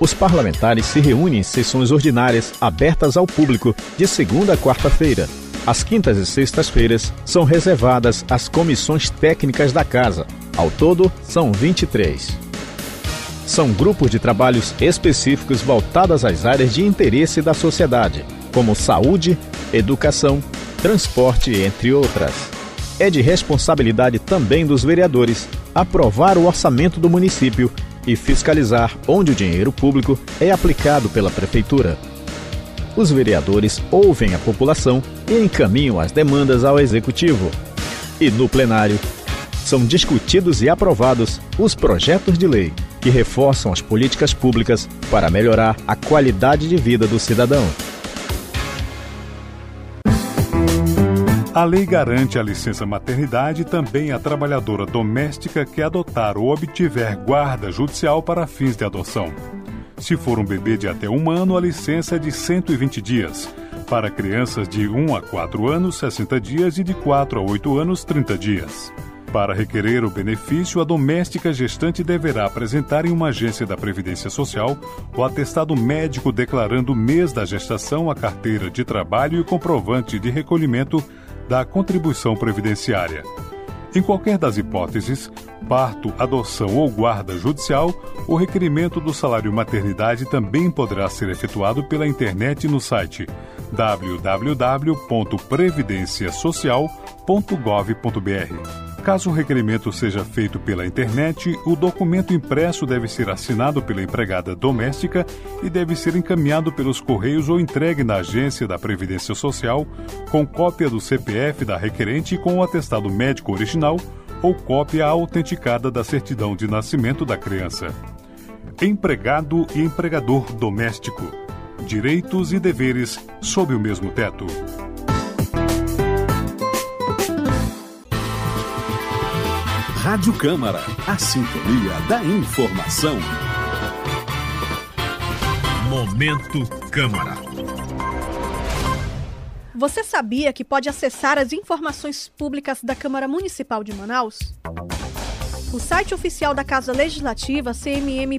Os parlamentares se reúnem em sessões ordinárias abertas ao público de segunda a quarta-feira. As quintas e sextas-feiras são reservadas às comissões técnicas da casa. Ao todo, são 23. São grupos de trabalhos específicos voltados às áreas de interesse da sociedade, como saúde, educação, transporte, entre outras. É de responsabilidade também dos vereadores aprovar o orçamento do município e fiscalizar onde o dinheiro público é aplicado pela prefeitura. Os vereadores ouvem a população e encaminham as demandas ao executivo. E no plenário, são discutidos e aprovados os projetos de lei que reforçam as políticas públicas para melhorar a qualidade de vida do cidadão. A lei garante a licença maternidade também à trabalhadora doméstica que adotar ou obtiver guarda judicial para fins de adoção. Se for um bebê de até um ano, a licença é de 120 dias. Para crianças de 1 a 4 anos, 60 dias e de 4 a 8 anos, 30 dias. Para requerer o benefício, a doméstica gestante deverá apresentar em uma agência da Previdência Social o atestado médico declarando o mês da gestação, a carteira de trabalho e comprovante de recolhimento da contribuição previdenciária. Em qualquer das hipóteses, parto, adoção ou guarda judicial, o requerimento do salário maternidade também poderá ser efetuado pela internet no site www.previdenciasocial.gov.br. Caso o requerimento seja feito pela internet, o documento impresso deve ser assinado pela empregada doméstica e deve ser encaminhado pelos correios ou entregue na agência da Previdência Social com cópia do CPF da requerente com o atestado médico original ou cópia autenticada da certidão de nascimento da criança. Empregado e empregador doméstico. Direitos e deveres sob o mesmo teto. Rádio Câmara, a sintonia da informação. Momento Câmara. Você sabia que pode acessar as informações públicas da Câmara Municipal de Manaus? O site oficial da Casa Legislativa, cmm.am.gov.br,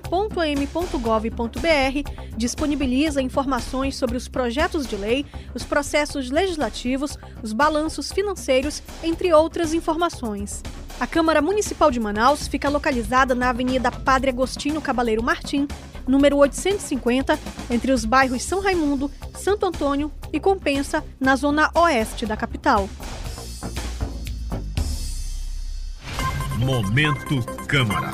disponibiliza informações sobre os projetos de lei, os processos legislativos, os balanços financeiros, entre outras informações. A Câmara Municipal de Manaus fica localizada na Avenida Padre Agostinho Cabaleiro Martim, número 850, entre os bairros São Raimundo, Santo Antônio e Compensa, na zona oeste da capital. Momento Câmara.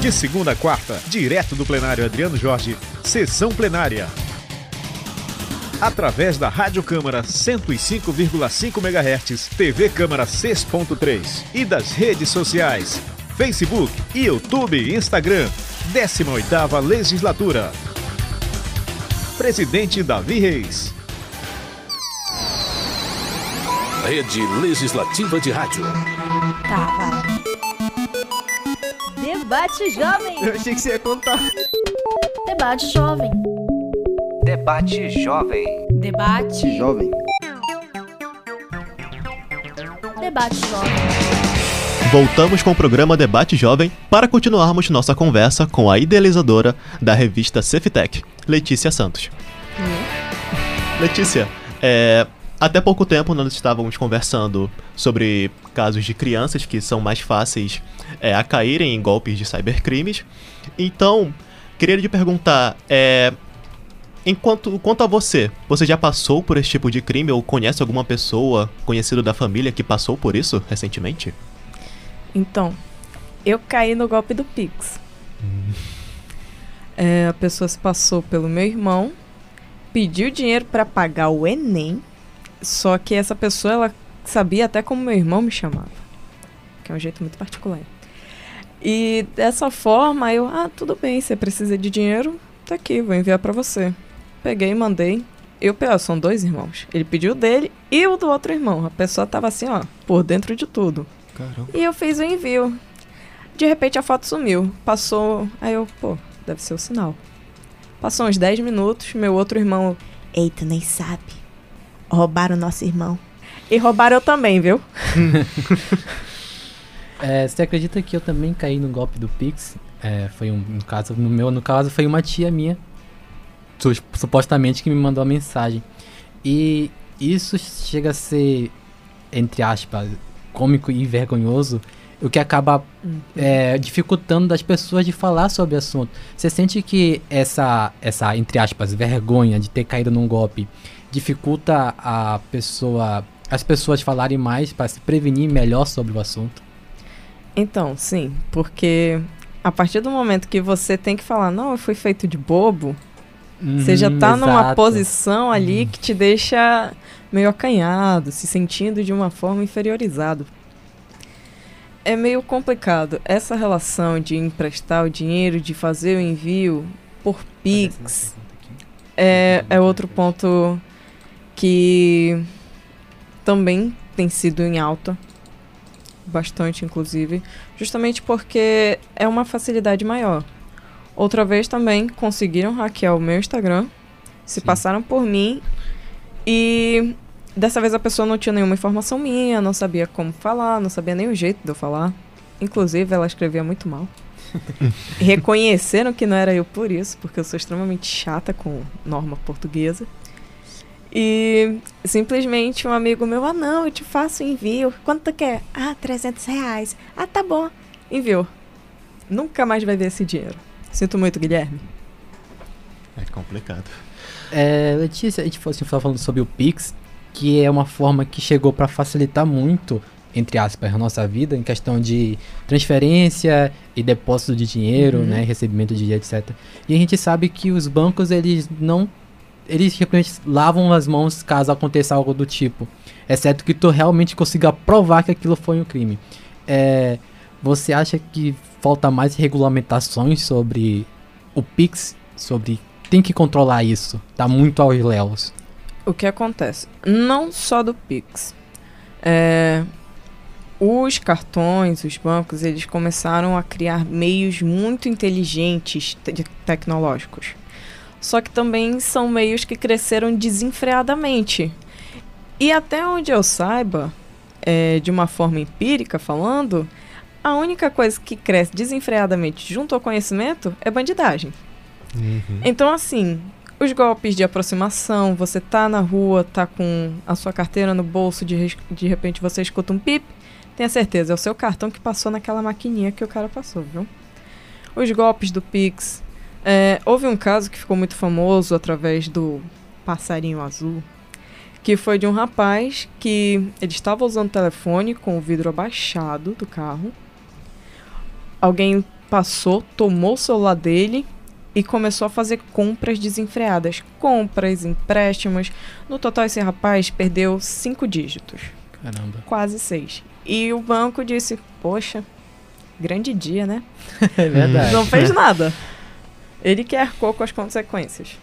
De segunda a quarta, direto do plenário Adriano Jorge, sessão plenária. Através da Rádio Câmara 105,5 MHz, TV Câmara 6.3 e das redes sociais, Facebook, YouTube e Instagram, 18ª Legislatura. Presidente Davi Reis. Rede Legislativa de Rádio. Tá, vai. Debate Jovem. Eu achei que você ia contar. Debate Jovem. Debate Jovem. Debate. Jovem. Debate Jovem. Voltamos com o programa Debate Jovem para continuarmos nossa conversa com a idealizadora da revista Ceftec, Letícia Santos. Letícia, é, até pouco tempo nós estávamos conversando sobre casos de crianças que são mais fáceis é, a caírem em golpes de cybercrimes. Então, queria lhe perguntar, é, enquanto, quanto a você, você já passou por esse tipo de crime ou conhece alguma pessoa conhecida da família que passou por isso recentemente? Então, eu caí no golpe do Pix. É, a pessoa se passou pelo meu irmão, pediu dinheiro para pagar o Enem, só que essa pessoa ela sabia até como meu irmão me chamava, que é um jeito muito particular. E dessa forma eu, ah, tudo bem, você precisa de dinheiro, tá aqui, vou enviar para você. Peguei e mandei. Eu, ó, são dois irmãos. Ele pediu o dele e o do outro irmão. A pessoa tava assim, ó, por dentro de tudo. Caramba. E eu fiz o envio. De repente a foto sumiu. Passou. Aí eu, pô, deve ser o sinal. Passou uns 10 minutos, meu outro irmão. Eita, nem sabe. Roubaram o nosso irmão. E roubaram eu também, viu? É, você acredita que eu também caí no golpe do Pix? É, foi um, um caso, no meu no caso foi uma tia minha, su- supostamente que me mandou a mensagem. E isso chega a ser, entre aspas, cômico e vergonhoso, o que acaba é, dificultando das pessoas de falar sobre o assunto. Você sente que essa, essa, entre aspas, vergonha de ter caído num golpe dificulta a pessoa, as pessoas falarem mais para se prevenir melhor sobre o assunto? Então, sim, porque a partir do momento que você tem que falar, não, eu fui feito de bobo, você já Uhum, tá numa posição ali que te deixa meio acanhado, se sentindo de uma forma inferiorizado. É meio complicado essa relação de emprestar o dinheiro, de fazer o envio por Pix. É, é outro ponto que também tem sido em alta bastante inclusive, justamente porque é uma facilidade maior. Outra vez também conseguiram hackear o meu Instagram, se passaram por mim e dessa vez a pessoa não tinha nenhuma informação minha, não sabia como falar, não sabia nem o jeito de eu falar. Inclusive, ela escrevia muito mal. Reconheceram que não era eu por isso, porque eu sou extremamente chata com norma portuguesa. E simplesmente um amigo meu, ah não, eu te faço envio. Quanto tu quer? Ah, 300 reais. Ah, tá bom. Enviou. Nunca mais vai ver esse dinheiro. Sinto muito, Guilherme. É complicado. É, Letícia, a gente falou, assim, falando sobre o Pix, que é uma forma que chegou para facilitar muito entre aspas, a nossa vida em questão de transferência e depósito de dinheiro, Uhum. né, recebimento de dinheiro, etc. E a gente sabe que os bancos eles não eles simplesmente lavam as mãos caso aconteça algo do tipo, exceto que tu realmente consiga provar que aquilo foi um crime. É, você acha que falta mais regulamentações sobre o Pix, sobre tem que controlar isso? Tá muito aos léus. O que acontece? Não só do Pix. É, os cartões, os bancos, eles começaram a criar meios muito inteligentes te- tecnológicos. Só que também são meios que cresceram desenfreadamente. E até onde eu saiba, é, de uma forma empírica falando, a única coisa que cresce desenfreadamente junto ao conhecimento é bandidagem. Então, assim, os golpes de aproximação, você tá na rua, tá com a sua carteira no bolso, de, de repente você escuta um pip, tenha certeza, é o seu cartão que passou naquela maquininha que o cara passou, viu? Os golpes do Pix. É, houve um caso que ficou muito famoso através do passarinho azul, que foi de um rapaz que ele estava usando o telefone com o vidro abaixado do carro. Alguém passou, tomou o celular dele e começou a fazer compras desenfreadas. Compras, empréstimos. No total, esse rapaz perdeu cinco dígitos. Caramba. Quase seis. E o banco disse: Poxa, grande dia, né? É verdade. Não fez nada. Ele que arcou com as consequências.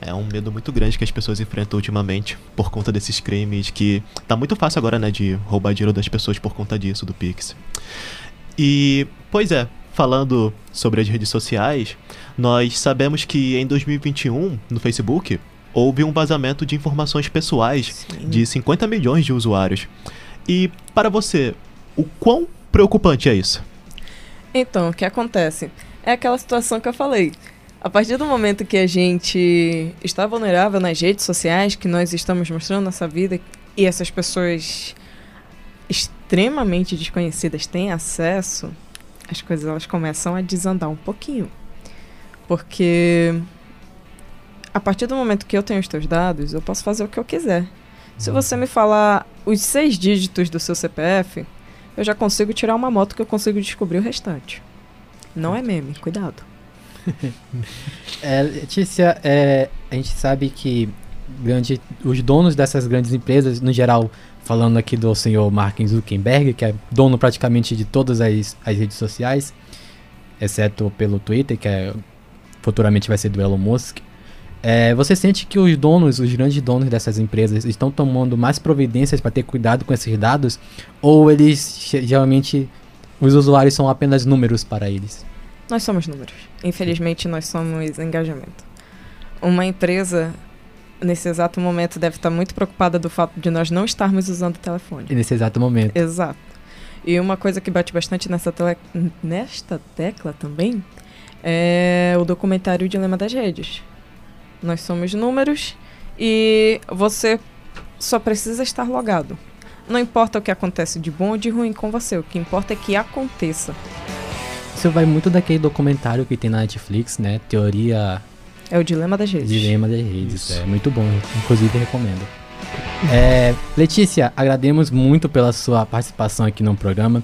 É um medo muito grande que as pessoas enfrentam ultimamente por conta desses crimes que tá muito fácil agora, né, de roubar dinheiro das pessoas por conta disso, do Pix. E, pois é, falando sobre as redes sociais, nós sabemos que em 2021, no Facebook, houve um vazamento de informações pessoais de 50 milhões de usuários. E para você, o quão preocupante é isso? Então, o que acontece? É aquela situação que eu falei. A partir do momento que a gente está vulnerável nas redes sociais, que nós estamos mostrando nossa vida e essas pessoas extremamente desconhecidas têm acesso, as coisas elas começam a desandar um pouquinho. Porque a partir do momento que eu tenho os teus dados, eu posso fazer o que eu quiser. Se você me falar os seis dígitos do seu CPF, eu já consigo tirar uma moto que eu consigo descobrir o restante. Não é meme, cuidado. É, Letícia, é, a gente sabe que grande, os donos dessas grandes empresas, no geral, falando aqui do senhor Mark Zuckerberg, que é dono praticamente de todas as, as redes sociais, exceto pelo Twitter, que é, futuramente vai ser do Elon Musk. É, você sente que os donos, os grandes donos dessas empresas, estão tomando mais providências para ter cuidado com esses dados? Ou eles, ge- geralmente, os usuários são apenas números para eles? Nós somos números. Infelizmente, nós somos engajamento. Uma empresa, nesse exato momento, deve estar muito preocupada do fato de nós não estarmos usando o telefone. Nesse exato momento. Exato. E uma coisa que bate bastante nessa, tele... nesta tecla também é o documentário Dilema das Redes. Nós somos números e você só precisa estar logado. Não importa o que acontece de bom ou de ruim com você, o que importa é que aconteça. Isso vai muito daquele documentário que tem na Netflix, né? Teoria. É o Dilema das Redes. Dilema das Redes. É muito bom, inclusive recomendo. É, Letícia, agradecemos muito pela sua participação aqui no programa.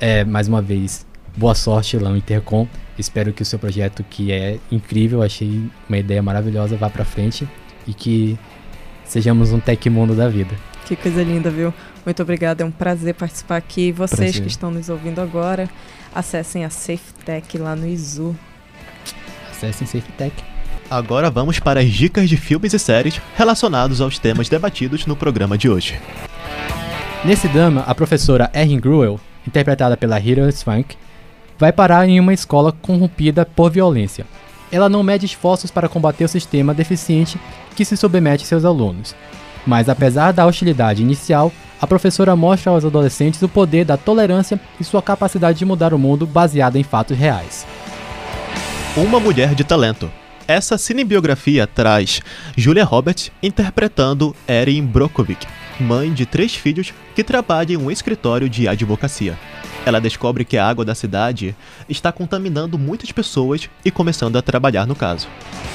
É, mais uma vez, boa sorte lá no Intercom. Espero que o seu projeto, que é incrível, achei uma ideia maravilhosa, vá pra frente e que sejamos um tech mundo da vida. Que coisa linda, viu? Muito obrigada, é um prazer participar aqui. Vocês Prazer. que estão nos ouvindo agora, acessem a SafeTech lá no Izu. Acessem SafeTech. Agora vamos para as dicas de filmes e séries relacionados aos temas debatidos no programa de hoje. Nesse drama, a professora Erin Gruel, interpretada pela Hilary Swank, vai parar em uma escola corrompida por violência. Ela não mede esforços para combater o sistema deficiente que se submete a seus alunos. Mas apesar da hostilidade inicial, a professora mostra aos adolescentes o poder da tolerância e sua capacidade de mudar o mundo baseada em fatos reais. Uma Mulher de Talento. Essa cinebiografia traz Julia Roberts interpretando Erin Brockovich, mãe de três filhos que trabalha em um escritório de advocacia. Ela descobre que a água da cidade está contaminando muitas pessoas e começando a trabalhar no caso.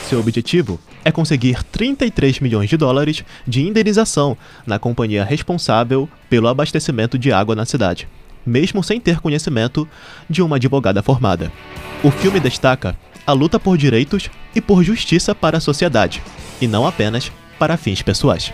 Seu objetivo é conseguir 33 milhões de dólares de indenização na companhia responsável pelo abastecimento de água na cidade, mesmo sem ter conhecimento de uma advogada formada. O filme destaca a luta por direitos e por justiça para a sociedade, e não apenas para fins pessoais.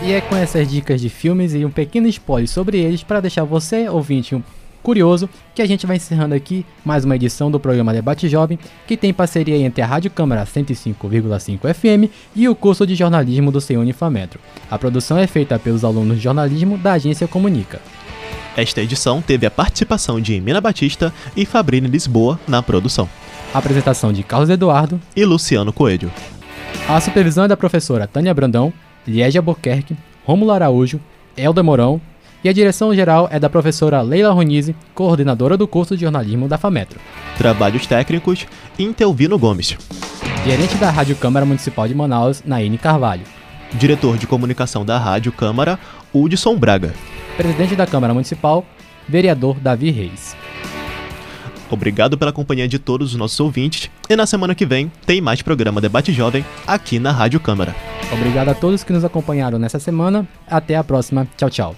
E é com essas dicas de filmes e um pequeno spoiler sobre eles para deixar você, ouvinte, um curioso, que a gente vai encerrando aqui mais uma edição do programa Debate Jovem, que tem parceria entre a Rádio Câmara 105,5 FM e o curso de jornalismo do Senhor Unifametro. A produção é feita pelos alunos de jornalismo da agência Comunica. Esta edição teve a participação de Mina Batista e Fabrini Lisboa na produção. A apresentação de Carlos Eduardo e Luciano Coelho. A supervisão é da professora Tânia Brandão, Liege Albuquerque, Rômulo Araújo, Elda Morão e a direção geral é da professora Leila Ronise, coordenadora do curso de jornalismo da FAMETRO. Trabalhos técnicos, Intelvino Gomes. Gerente da Rádio Câmara Municipal de Manaus, Naine Carvalho. Diretor de comunicação da Rádio Câmara, Hudson Braga. Presidente da Câmara Municipal, vereador Davi Reis. Obrigado pela companhia de todos os nossos ouvintes e na semana que vem tem mais programa Debate Jovem aqui na Rádio Câmara. Obrigado a todos que nos acompanharam nessa semana. Até a próxima. Tchau, tchau.